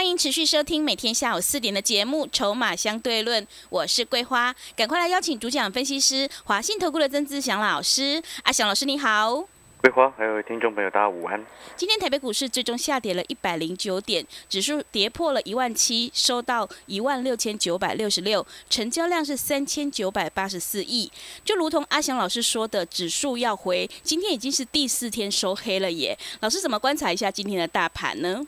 欢迎持续收听每天下午四点的节目《筹码相对论》，我是桂花，赶快来邀请主讲分析师华信投顾的曾志祥老师。阿祥老师你好，桂花还有听众朋友大家午安。今天台北股市最终下跌了一百零九点，指数跌破了一万七，收到一万六千九百六十六，成交量是三千九百八十四亿。就如同阿祥老师说的，指数要回，今天已经是第四天收黑了耶。老师怎么观察一下今天的大盘呢？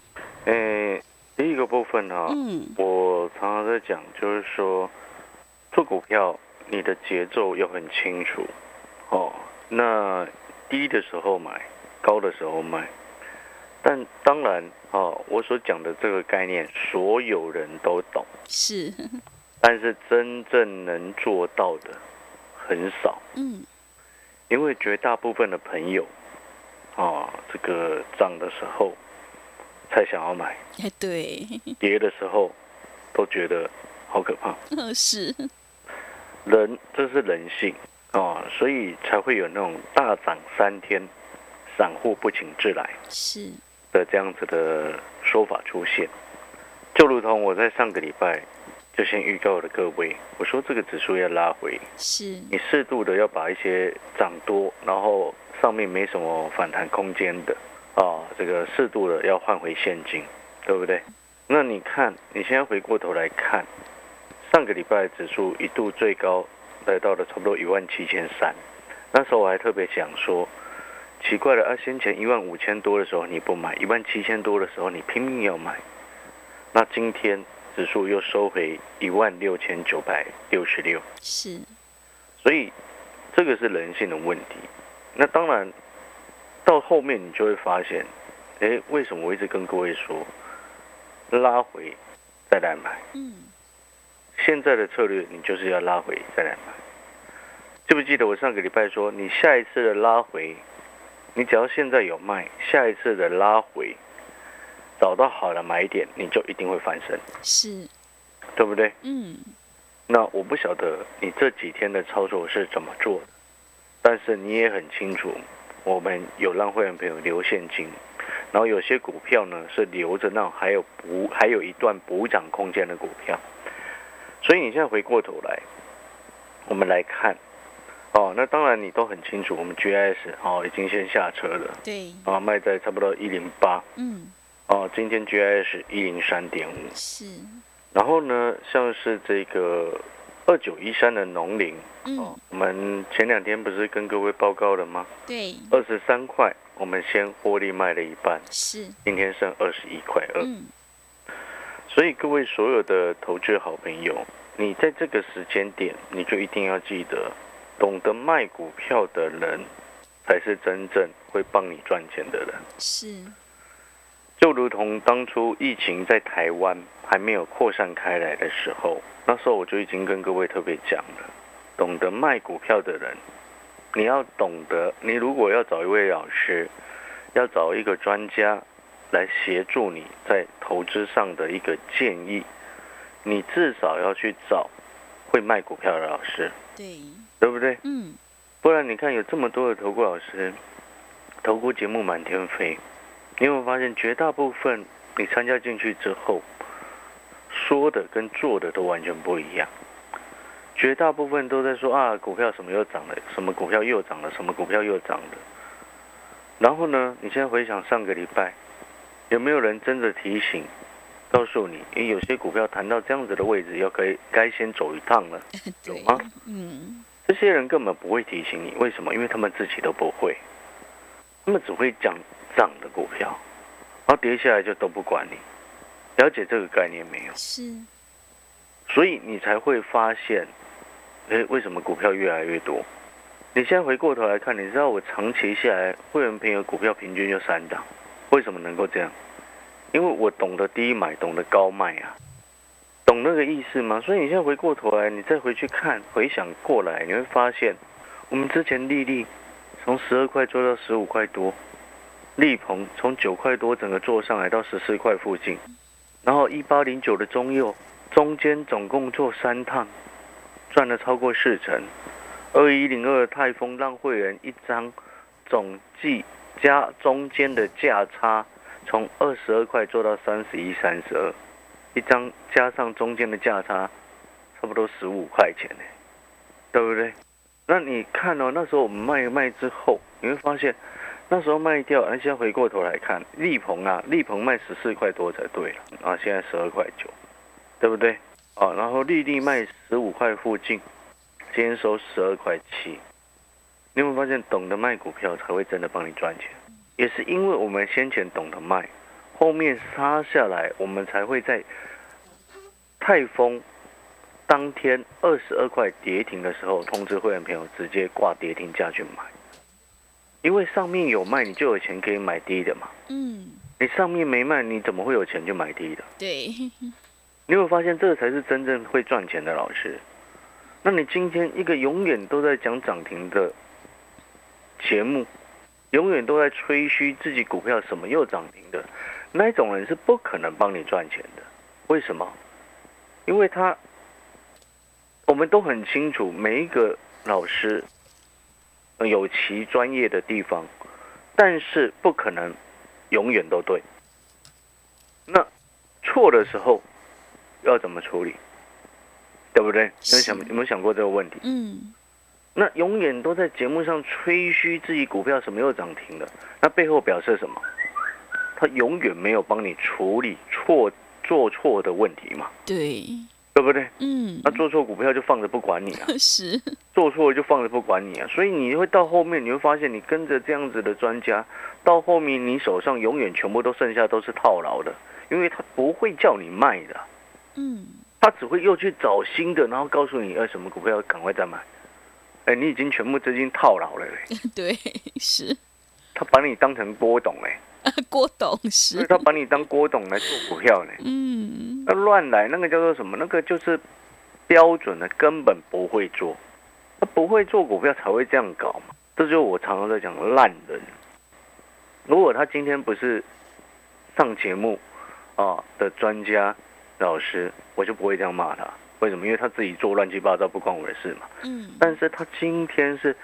诶、第一个部分呢、嗯，我常常在讲，就是说做股票你的节奏要很清楚哦。那低的时候买，高的时候卖。但当然哦，我所讲的这个概念，所有人都懂，是，但是真正能做到的很少。嗯，因为绝大部分的朋友，啊，这个涨的时候才想要买，哎，对，跌的时候都觉得好可怕。是，人这是人性啊，所以才会有那种大涨三天，散户不请自来是，的这样子的说法出现。就如同我在上个礼拜就先预告了各位，我说这个指数要拉回，是，你适度的要把一些涨多，然后上面没什么反弹空间的啊，这个适度的要换回现金，对不对？那你看，你现在回过头来看，上个礼拜指数一度最高来到了差不多一万七千三，那时候我还特别讲说，奇怪了啊，先前一万五千多的时候你不买，一万七千多的时候你拼命要买，那今天指数又收回一万六千九百六十六。是，所以这个是人性的问题。那当然，到后面你就会发现，诶，为什么我一直跟各位说，拉回再来买？嗯，现在的策略你就是要拉回再来买。记不记得我上个礼拜说，你下一次的拉回，你只要现在有卖，下一次的拉回，找到好的买点，你就一定会翻身，是，对不对？嗯，那我不晓得你这几天的操作是怎么做的，但是你也很清楚，我们有让会员朋友留现金，然后有些股票呢是留着那种还有补还有一段补涨空间的股票，所以你现在回过头来，我们来看，哦，那当然你都很清楚，我们 GIS 哦已经先下车了，对，啊卖在差不多一零八，嗯，哦今天 GIS 一零三点五，是，然后呢，像是这个二九一三的农林，嗯，哦我们前两天不是跟各位报告了吗？对，二十三块，我们先获利卖了一半，是，今天剩二十一块二。嗯，所以各位所有的投资好朋友，你在这个时间点，你就一定要记得，懂得卖股票的人，才是真正会帮你赚钱的人。是，就如同当初疫情在台湾还没有扩散开来的时候，那时候我就已经跟各位特别讲了，懂得卖股票的人，你要懂得，你如果要找一位老师，要找一个专家来协助你在投资上的一个建议，你至少要去找会卖股票的老师，对，对不对？嗯，不然你看有这么多的投顾老师，投顾节目满天飞，你有没有发现绝大部分你参加进去之后，说的跟做的都完全不一样。绝大部分都在说啊，股票什么又涨了，什么股票又涨了，什么股票又涨了。然后呢，你现在回想上个礼拜，有没有人真的提醒，告诉你，诶，有些股票谈到这样子的位置，要可以该先走一趟了。有吗，嗯，这些人根本不会提醒你，为什么？因为他们自己都不会，他们只会讲涨的股票，然后跌下来就都不管你。了解这个概念没有？是，所以你才会发现，诶，为什么股票越来越多？你现在回过头来看，你知道我长期下来会员朋友股票平均就三档，为什么能够这样？因为我懂得低买，懂得高卖啊，懂懂那个意思吗？所以你现在回过头来，你再回去看，回想过来，你会发现，我们之前利率从十二块做到十五块多，力鹏从九块多整个做上来到十四块附近，然后一八零九的中右中间总共做三趟，赚了超过四成。二一零二泰丰让会员一张总计加中间的价差从二十二块做到三十一、三十二。一张加上中间的价差，差不多十五块钱呢，对不对？那你看哦，那时候我们卖卖之后，你会发现，那时候卖掉，那现在回过头来看，利鹏啊，利鹏卖十四块多才对了啊，现在十二块九，对不对？啊，然后利利卖十五块附近，今天收十二块七，你有没有发现，懂得卖股票才会真的帮你赚钱？也是因为我们先前懂得卖。后面杀下来，我们才会在泰丰当天二十二块跌停的时候通知会员朋友直接挂跌停价去买，因为上面有卖，你就有钱可以买低的嘛。嗯，你上面没卖，你怎么会有钱去买低的？对，你有发现这个才是真正会赚钱的老师？那你今天一个永远都在讲涨停的节目，永远都在吹嘘自己股票什么又涨停的？那一种人是不可能帮你赚钱的，为什么？因为他，我们都很清楚，每一个老师有其专业的地方，但是不可能永远都对。那错的时候要怎么处理？对不对？有想有没有想过这个问题？嗯。那永远都在节目上吹嘘自己股票什么又涨停了，那背后表示什么？他永远没有帮你处理错做错的问题嘛？对，对不对？嗯，那做错股票就放着不管你啊，是。做错了就放着不管你啊，所以你会到后面你会发现，你跟着这样子的专家，到后面你手上永远全部都剩下都是套牢的，因为他不会叫你卖的，嗯，他只会又去找新的，然后告诉你呃什么股票赶快再买，哎，你已经全部资金套牢了嘞，对，是，他把你当成波董哎。郭董是，他把你当郭董来做股票呢？嗯，那乱来，那个叫做什么？那个就是标准的，根本不会做。他不会做股票才会这样搞嘛。这就是我常常在讲烂人。如果他今天不是上节目啊的专家老师，我就不会这样骂他。为什么？因为他自己做乱七八糟，不关我的事嘛。嗯。但是他今天是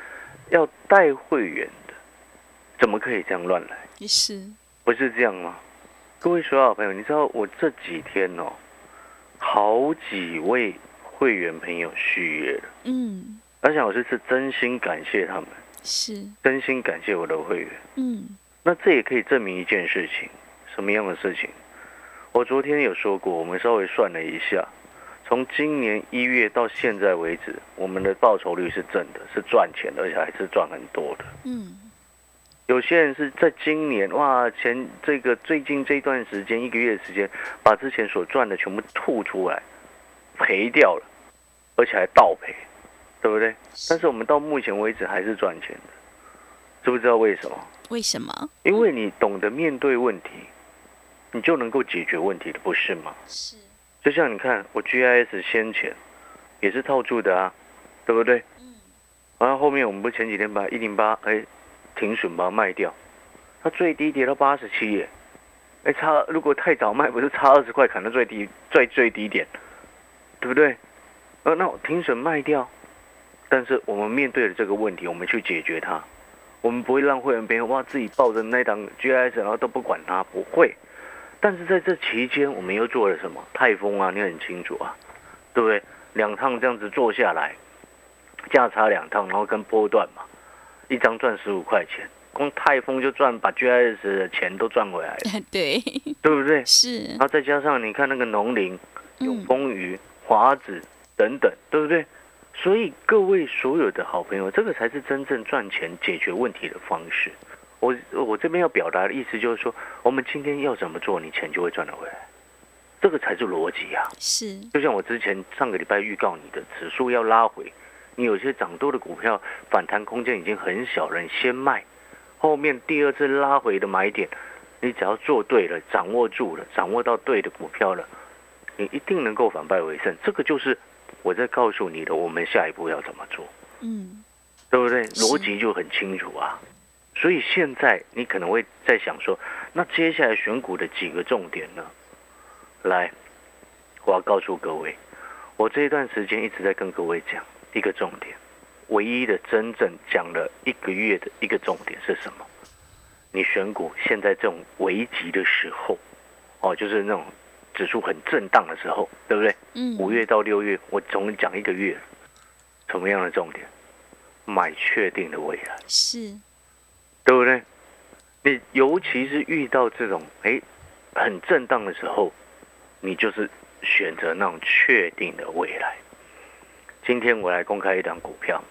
要带会员的，怎么可以这样乱来？是，不是这样吗？各位所有好朋友，你知道我这几天哦，好几位会员朋友续约了。嗯，而且我这是真心感谢他们，是真心感谢我的会员。嗯，那这也可以证明一件事情，什么样的事情？我昨天有说过，我们稍微算了一下，从今年一月到现在为止，我们的报酬率是正的，是赚钱的，而且还是赚很多的。嗯。有些人是在今年哇，前这个最近这段时间一个月的时间，把之前所赚的全部吐出来，赔掉了，而且还倒赔，对不对？但是我们到目前为止还是赚钱的，知不知道为什么？为什么？因为你懂得面对问题，你就能够解决问题的，不是吗？是。就像你看，我 GIS 先前也是套住的啊，对不对？嗯。然后后面我们不前几天把一零八哎。停损把它卖掉，它最低跌到八十七耶，哎差如果太早卖不是差二十块砍到最低最最低点，对不对？呃那我停损卖掉，但是我们面对了这个问题，我们去解决它，我们不会让会员朋友哇自己抱着那档 GIS 然后都不管它，不会。但是在这期间，我们又做了什么？泰丰啊，你很清楚啊，对不对？两趟这样子做下来，价差两趟，然后跟波段嘛。一张赚十五块钱，光泰丰就赚把 GIS 的钱都赚回来了，对，对不对？是。然后再加上你看那个农林、永丰鱼、华子等等，对不对？所以各位所有的好朋友，这个才是真正赚钱解决问题的方式。我我这边要表达的意思就是说，我们今天要怎么做，你钱就会赚得回来，这个才是逻辑啊。是。就像我之前上个礼拜预告你的指数要拉回。你有些涨多的股票反弹空间已经很小了，你先卖，后面第二次拉回的买点，你只要做对了，掌握住了，掌握到对的股票了，你一定能够反败为胜。这个就是我在告诉你的，我们下一步要怎么做，嗯，对不对？逻辑就很清楚啊。所以现在你可能会在想说，那接下来选股的几个重点呢？来，我要告诉各位，我这一段时间一直在跟各位讲一个重点，唯一的真正讲了一个月的一个重点是什么？你选股现在这种危急的时候，哦，就是那种指数很震荡的时候，对不对？嗯，五月到六月，我总讲一个月，什么样的重点？买确定的未来，是，对不对？你尤其是遇到这种哎很震荡的时候，你就是选择那种确定的未来。今天我来公开一档股票，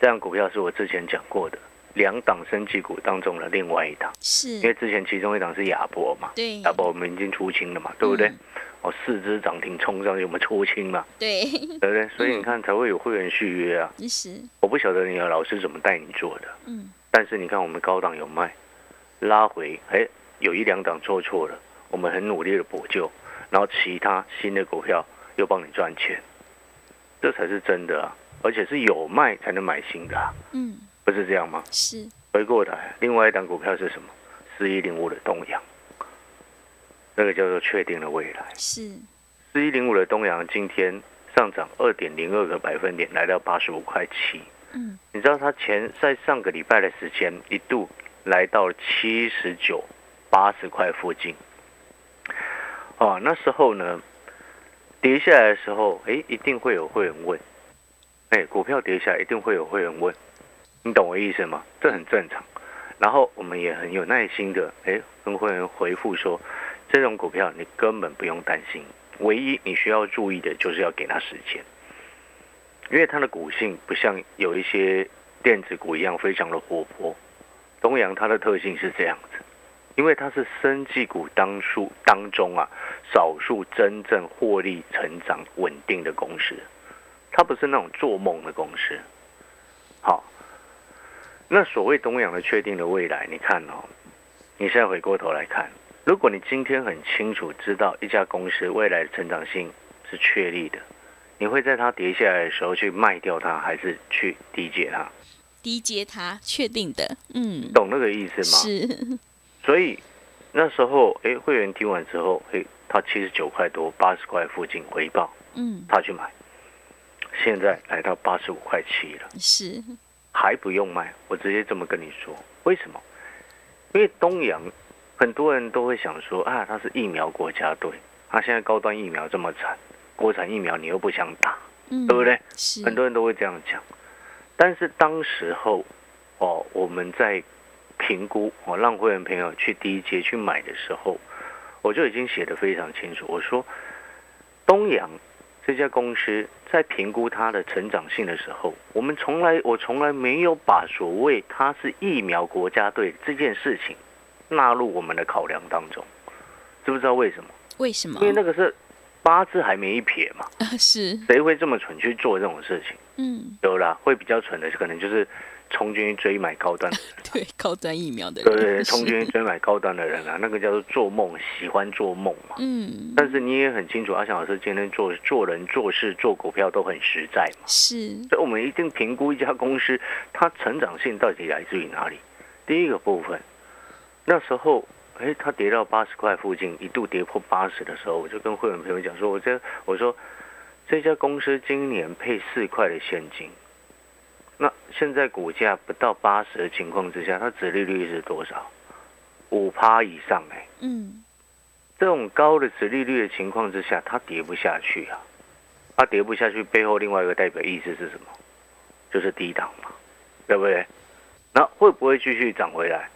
这档股票是我之前讲过的两档升级股当中的另外一档，是。因，为之前其中一档是亚博嘛，对，亚博我们已经出清了嘛，对不对？嗯。哦，四只涨停冲上去，我们出清嘛，对，对不对？所以你看才会有会员续约啊。是，我不晓得你的老师怎么带你做的，嗯，但是你看我们高档有卖，拉回，哎，有一两档做错了，我们很努力的补救，然后其他新的股票又帮你赚钱，这才是真的啊！而且是有卖才能买新的、啊，嗯，不是这样吗？是，回过来，另外一档股票是什么？四一零五的东阳，那个叫做确定的未来。是，四一零五的东阳今天上涨二点零二个百分点，来到八十五块七。嗯，你知道它前在上个礼拜的时间一度来到七十九、八十块附近。哦，那时候呢，跌下来的时候，哎，一定会有会员问，哎，股票跌下来一定会有会员问，你懂我意思吗？这很正常。然后我们也很有耐心的，哎，跟会员回复说，这种股票你根本不用担心，唯一你需要注意的就是要给它时间。因为它的股性不像有一些电子股一样非常的活泼，东阳它的特性是这样子，因为它是生技股当数当中啊少数真正获利成长稳定的公司，它不是那种做梦的公司。好，那所谓东阳的确定的未来，你看哦，你现在回过头来看，如果你今天很清楚知道一家公司未来的成长性是确立的。你会在它跌下来的时候去卖掉它，还是去低接它？低接它，确定的，嗯，懂那个意思吗？是，所以那时候，哎，会员听完之后，哎，他七十九块多、八十块附近回报，嗯，他去买，现在来到八十五块七了，是，还不用卖。我直接这么跟你说，为什么？因为东阳很多人都会想说啊，他是疫苗国家队，他现在高端疫苗这么惨。国产疫苗你又不想打，嗯，对不对？是，很多人都会这样讲。但是当时候，哦，我们在评估我，让会员朋友去第一阶去买的时候，我就已经写得非常清楚。我说，东阳这家公司在评估它的成长性的时候，我们从来我从来没有把所谓它是疫苗国家队这件事情纳入我们的考量当中。知不知道为什么？为什么？因为那个是。八字还没一撇嘛，是谁会这么蠢去做这种事情？嗯，有啦，会比较蠢的可能就是冲进去追买高端的人，对高端疫苗的人，对对，冲进去追买高端的人啊，那个叫做做梦，喜欢做梦嘛。嗯，但是你也很清楚，阿翔老师今天做做人做事做股票都很实在嘛，是，所以我们一定评估一家公司它成长性到底来自于哪里。第一个部分，那时候。哎，它跌到八十块附近，一度跌破八十的时候，我就跟会员朋友讲说，我这我说这家公司今年配四块的现金，那现在股价不到八十的情况之下，它殖利率是多少？五趴以上哎，嗯，这种高的殖利率的情况之下，它跌不下去啊，它跌不下去背后另外一个代表意思是什么？就是低档嘛，对不对？那会不会继续涨回来，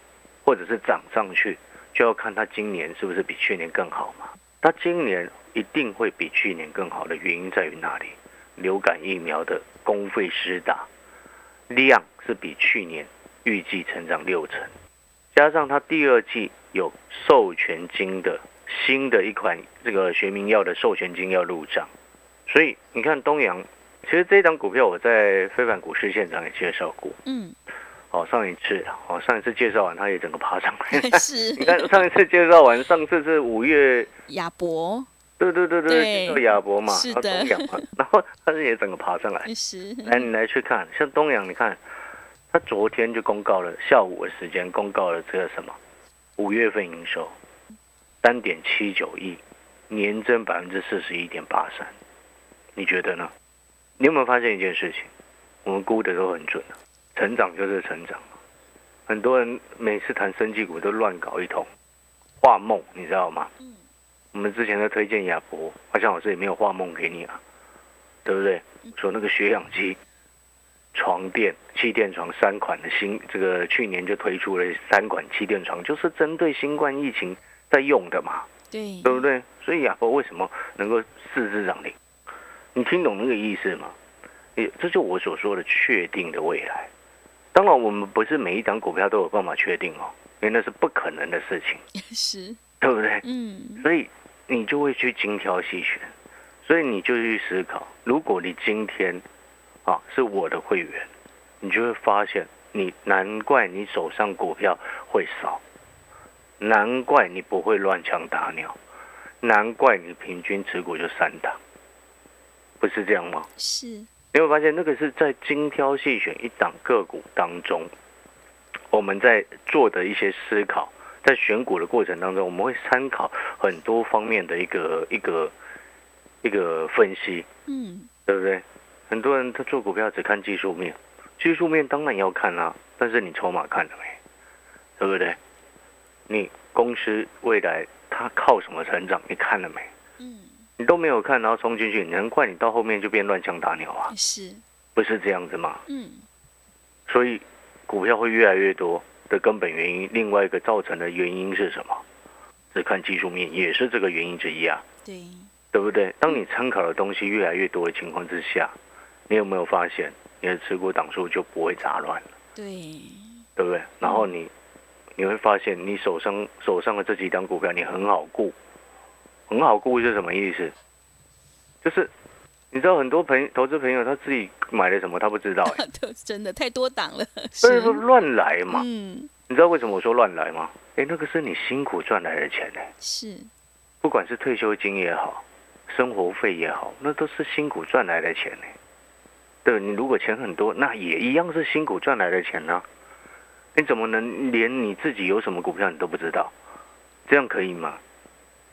或者是涨上去？就要看它今年是不是比去年更好嘛？它今年一定会比去年更好的原因在于哪里？流感疫苗的公费施打量是比去年预计成长六成，加上它第二季有授权金的新的一款这个学名药的授权金要入账，所以你看东阳，其实这张股票我在非凡股市现场也介绍过，嗯，哦，上一次哦，上一次介绍完它也整个爬上来。是你看上一次介绍完，上次是五月，亚博，对对对对叫亚博嘛，是的 然后东阳嘛，然后它是也整个爬上来。是，来，你来去看，像东阳，你看，它昨天就公告了，下午的时间公告了这个什么，五月份营收三点七九亿，年增百分之四十一点八三，你觉得呢？你有没有发现一件事情？我们估的都很准的，成长就是成长。很多人每次谈生技股都乱搞一通，画梦，你知道吗？嗯我们之前在推荐亚博，好像老师也没有画梦给你啊，对不对？说那个血氧机、床垫、气垫床三款的新，这个去年就推出了三款气垫床，就是针对新冠疫情在用的嘛，对，对不对？所以亚博为什么能够四肢涨停？你听懂那个意思吗？也这就我所说的确定的未来。当然，我们不是每一张股票都有办法确定哦，因为那是不可能的事情，是，对不对？嗯，所以你就会去精挑细选，所以你就去思考，如果你今天啊是我的会员，你就会发现，你难怪你手上股票会少，难怪你不会乱枪打鸟，难怪你平均持股就三档，不是这样吗？是，你会发现那个是在精挑细选一档个股当中，我们在做的一些思考，在选股的过程当中，我们会参考很多方面的一个一个一个分析，嗯，对不对？很多人他做股票只看技术面，技术面当然要看啦、但是你筹码看了没？对不对？你公司未来它靠什么成长？你看了没？嗯，你都没有看，然后冲进去，难怪你到后面就变乱枪打鸟啊！是，不是这样子吗？嗯，所以股票会越来越多的根本原因，另外一个造成的原因是什么？只看技术面也是这个原因之一啊，对，对不对？当你参考的东西越来越多的情况之下，你有没有发现你的持股档数就不会杂乱了，对，对不对？然后你你会发现你手上手上的这几张股票你很好顾，很好顾是什么意思？就是你知道很多朋投资朋友他自己买了什么他不知道、欸，真的太多档了，所以说乱来嘛。嗯，你知道为什么我说乱来吗？哎，那个是你辛苦赚来的钱呢，是，不管是退休金也好，生活费也好，那都是辛苦赚来的钱呢。对，你如果钱很多，那也一样是辛苦赚来的钱呢、你怎么能连你自己有什么股票你都不知道？这样可以吗？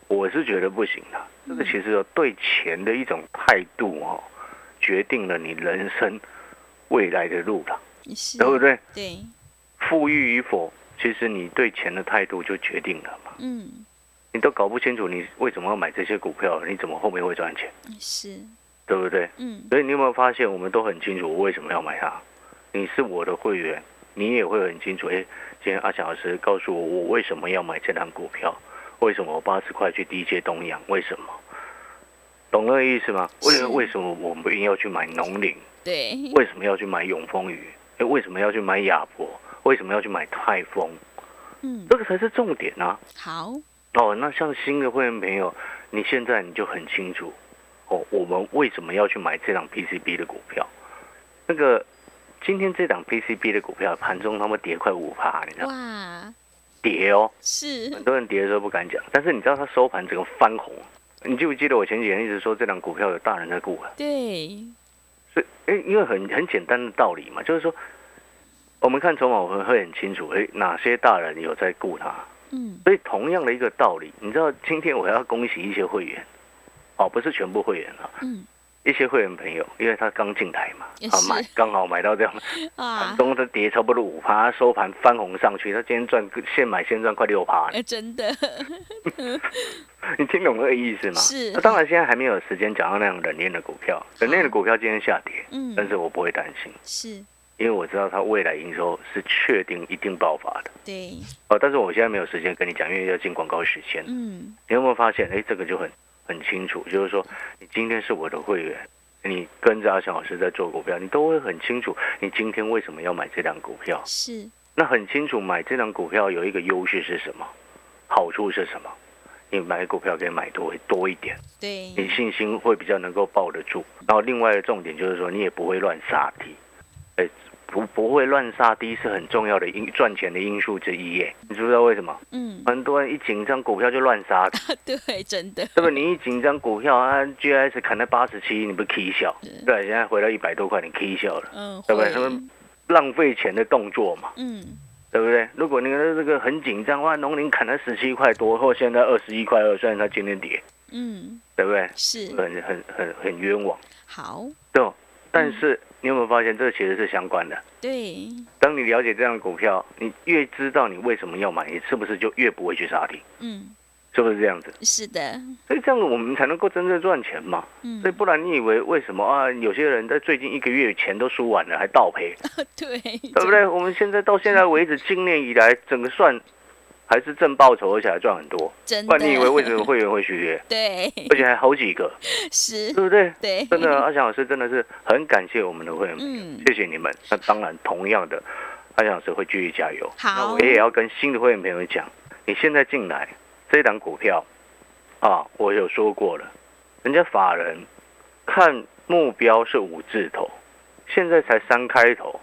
我是觉得不行的。这个其实有对钱的一种态度哦，决定了你人生未来的路了，对不对？对，富裕与否，其实你对钱的态度就决定了嘛。嗯，你都搞不清楚你为什么要买这些股票，你怎么后面会赚钱，是，对不对？嗯，所以你有没有发现，我们都很清楚我为什么要买它？你是我的会员，你也会很清楚。哎，今天阿翔老师告诉我，我为什么要买这档股票？为什么我八十块去低接东阳？为什么？懂那个意思吗？为为什么我们不要去买农林？对，为什么要去买永丰鱼？哎，为什么要去买亚博？为什么要去买泰丰？嗯，这个才是重点啊！好，哦，那像新的会员朋友，你现在你就很清楚哦，我们为什么要去买这档 PCB 的股票？那个今天这档 PCB 的股票盘中他们跌快五趴，你知道吗？哇，跌哦，是，很多人跌的时候不敢讲，但是你知道它收盘整个翻红。你记不记得我前几天一直说这档股票有大人在顾啊？对，所以，哎，因为很很简单的道理嘛，就是说，我们看筹码我们会很清楚，哎，哪些大人有在顾它。嗯，所以同样的一个道理，你知道今天我要恭喜一些会员，哦，不是全部会员啊，嗯，一些会员朋友，因为他刚进台嘛，也啊买 刚好买到这样，啊。盘，中它跌差不多五趴，收盘翻红上去，他今天赚现买现赚快六趴，哎，真的，你听懂那个意思吗？是。那当然现在还没有时间讲到那样冷链的股票，冷链的股票今天下跌，嗯，但是我不会担心，是，因为我知道它未来营收是确定一定爆发的。对，哦，但是我现在没有时间跟你讲，因为要进广告时间。嗯，你有没有发现？哎，这个就很很清楚，就是说，你今天是我的会员，你跟着阿翔老师在做股票，你都会很清楚，你今天为什么要买这档股票？是，那很清楚，买这档股票有一个优势是什么？好处是什么？你买股票可以买多多一点，对，你信心会比较能够抱得住。然后另外的重点就是说，你也不会乱杀低。哎，不不会乱杀低是很重要的因赚钱的因素之一耶。你知不知道为什么？嗯，很多人一紧张股票就乱杀，对，真的，对不？你一紧张股票啊，GS 砍到八十七，你不 K 笑？对，现在回到一百多块，你 K 笑了，嗯，对不对？会他们浪费钱的动作嘛，嗯，对不对？如果你的这个很紧张，哇，农林砍了十七块多，或现在二十一块二，虽然它今天跌，嗯，对不对？是，很很很很冤枉，好，对哦。但是你有没有发现，这其实是相关的？对，当你了解这样的股票，你越知道你为什么要买，你是不是就越不会去杀跌？嗯，是不是这样子？是的，所以这样子我们才能够真正赚钱嘛。嗯所以，不然你以为为什么啊？有些人在最近一个月钱都输完了，还倒赔，对，对不对？我们现在到现在为止，今年以来整个算还是正报酬，而且还赚很多。真的，不然你以为为什么会员会续约？对，而且还好几个，是，对不对？对，真的，阿翔老师真的是很感谢我们的会员，嗯，谢谢你们。那当然，同样的，阿翔老师会继续加油。好那我也要跟新的会员朋友讲，你现在进来这档股票啊，我有说过了，人家法人看目标是五字头，现在才三开头，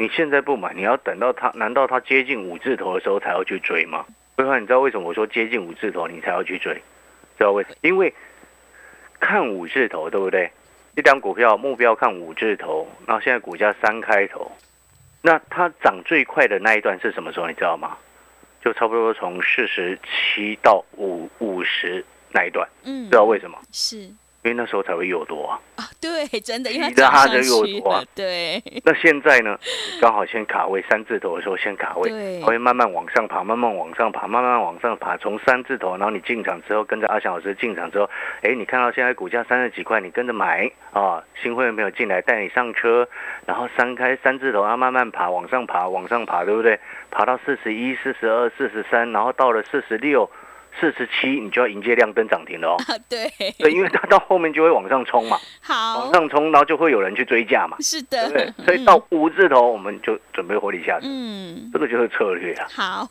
你现在不买，你要等到它，难道它接近五字头的时候才要去追吗？规划，你知道为什么我说接近五字头你才要去追？知道为什么？因为看五字头，对不对？一张股票目标看五字头，然后现在股价三开头，那它涨最快的那一段是什么时候？你知道吗？就差不多从四十七到五五十那一段，嗯，知道为什么？是因为那时候才会诱多啊。啊，对，真的，因为你的它就它涨上去有多对，那现在呢，刚好先卡位三字头的时候先卡位，会慢慢往上爬，慢慢往上爬，慢慢往上爬。从三字头，然后你进场之后，跟着阿翔老师进场之后，哎，你看到现在股价三十几块，你跟着买啊，新会员朋友进来带你上车，然后三开三字头，然后慢慢爬，往上爬，往上爬，对不对？爬到四十一、四十二、四十三，然后到了四十六、四十七，你就要迎接亮灯涨停了哦。啊，对，对，因为它到后面就会往上冲嘛，好往，上冲，然后就会有人去追价嘛。是对对的，？所以到五字头我们就准备获利下车，嗯，这个就是策略啊。好，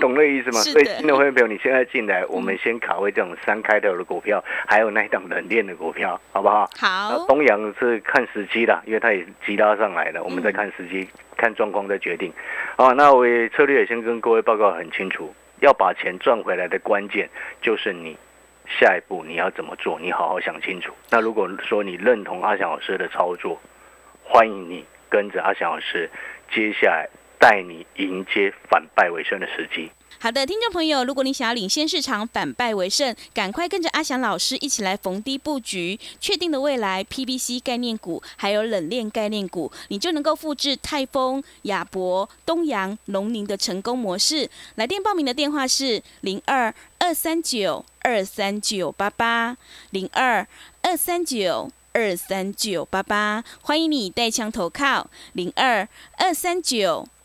懂那意思吗？所以新的会员朋友，你现在进来，我们先卡位这种三开头的股票，还有那一档冷链的股票，好不好？那好，东阳是看时机的，因为它也急拉上来了，我们再嗯看时机，看状况再决定。好，那我也策略也先跟各位报告很清楚，要把钱赚回来的关键就是你下一步你要怎么做，你好好想清楚。那如果说你认同阿翔老师的操作，欢迎你跟着阿翔老师，接下来带你迎接反败为胜的时机。好的，听众朋友，如果你想要领先市场、反败为胜，赶快跟着阿翔老师一起来逢低布局，确定的未来 PVC 概念股，还有冷链概念股，你就能够复制泰丰、亚博、东阳、龙宁的成功模式。来电报名的电话是零二二三九二三九八八零二二三九。二三九八八，欢迎你带枪投靠零二二三九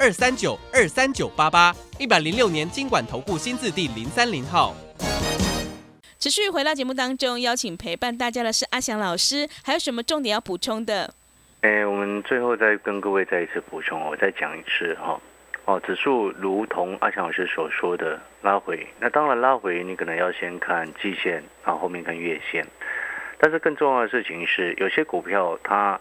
二三九二三九八八，一百零六年经管投顾新字第零三零号。持续回到节目当中，邀请陪伴大家的是阿翔老师，还有什么重点要补充的？哎，我们最后再跟各位再一次补充，我再讲一次哈。哦，指数如同阿强老师所说的拉回，那当然拉回你可能要先看季线，然后后面看月线。但是更重要的事情是，有些股票它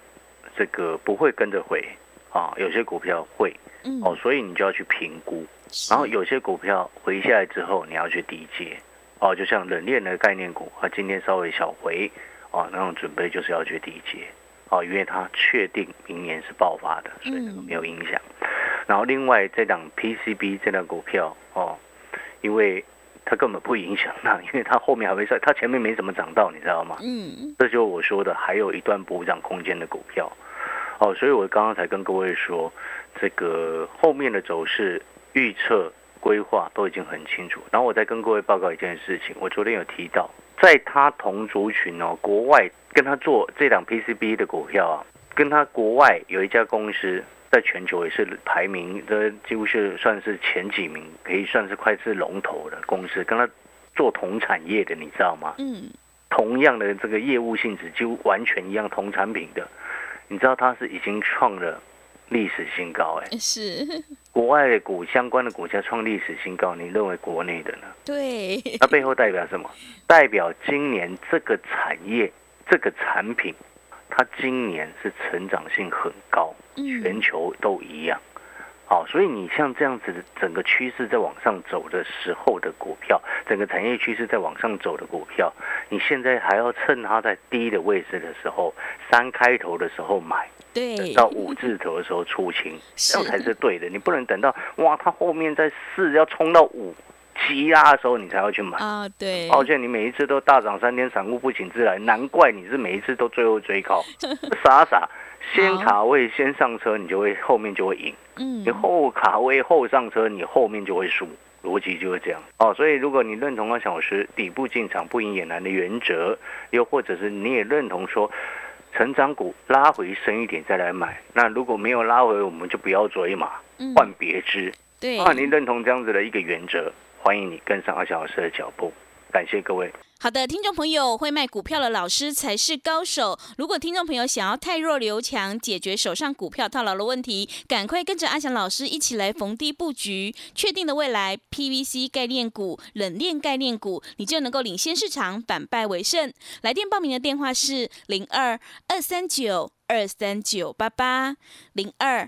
这个不会跟着回啊，有些股票会嗯，哦，所以你就要去评估。然后有些股票回下来之后，你要去低接哦，就像冷链的概念股，它今天稍微小回哦，那种准备就是要去低接哦，因为它确定明年是爆发的，所以那个没有影响。然后另外这档 PCB 这档股票哦，因为它根本不影响它，因为它后面还会上，它前面没怎么涨到，你知道吗？嗯，这就是我说的，还有一段补涨空间的股票。哦，所以我刚刚才跟各位说，这个后面的走势预测规划都已经很清楚。然后我再跟各位报告一件事情，我昨天有提到，在他同族群哦，国外跟他做这档 PCB 的股票啊，跟他国外有一家公司在全球也是排名，这几乎是算是前几名，可以算是快是龙头的公司，跟他做同产业的，你知道吗？嗯，同样的这个业务性质，几乎完全一样，同产品的，你知道它是已经创了历史新高，哎，是，国外的股相关的股价创历史新高，你认为国内的呢？对，那背后代表什么？代表今年这个产业、这个产品，它今年是成长性很高，嗯，全球都一样。好，所以你像这样子的整个趋势在往上走的时候的股票，整个产业趋势在往上走的股票，你现在还要趁它在低的位置的时候，三开头的时候买，对，到五字头的时候出清，是这样才是对的。你不能等到哇，它后面在四要冲到五急拉的时候，你才要去买。啊，对，抱歉，你每一次都大涨三天，散户不请自来，难怪你是每一次都最后追高，傻傻。先卡位先上车，你就会后面就会赢；嗯你，后卡位后上车，你后面就会输。逻辑就是这样哦。所以如果你认同二小时底部进场不赢也难的原则，又或者是你也认同说成长股拉回深一点再来买，那如果没有拉回，我们就不要追嘛，嗯换别支。对，啊，你认同这样子的一个原则，欢迎你跟上阿小老师的脚步。感谢各位。好的，听众朋友，会卖股票的老师才是高手。如果听众朋友想要太弱留强，解决手上股票套牢的问题，赶快跟着阿翔老师一起来逢低布局，确定的未来 PVC 概念股、冷链概念股，你就能够领先市场，反败为胜。来电报名的电话是零二二三九二三九八八零二